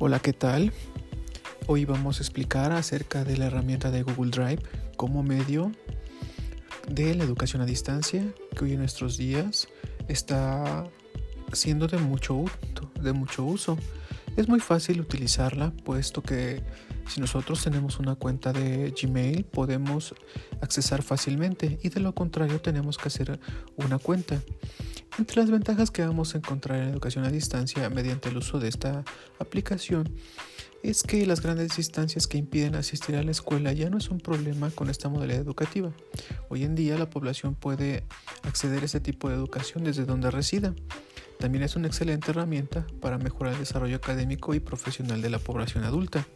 Hola, ¿qué tal? Hoy vamos a explicar acerca de la herramienta de Google Drive como medio de la educación a distancia que hoy en nuestros días está siendo de mucho, de mucho uso. Es muy fácil utilizarla puesto que si nosotros tenemos una cuenta de Gmail podemos accesar fácilmente y de lo contrario tenemos que hacer una cuenta. Entre las ventajas que vamos a encontrar en educación a distancia mediante el uso de esta aplicación es que las grandes distancias que impiden asistir a la escuela ya no es un problema con esta modalidad educativa. Hoy en día la población puede acceder a este tipo de educación desde donde resida. También es una excelente herramienta para mejorar el desarrollo académico y profesional de la población adulta.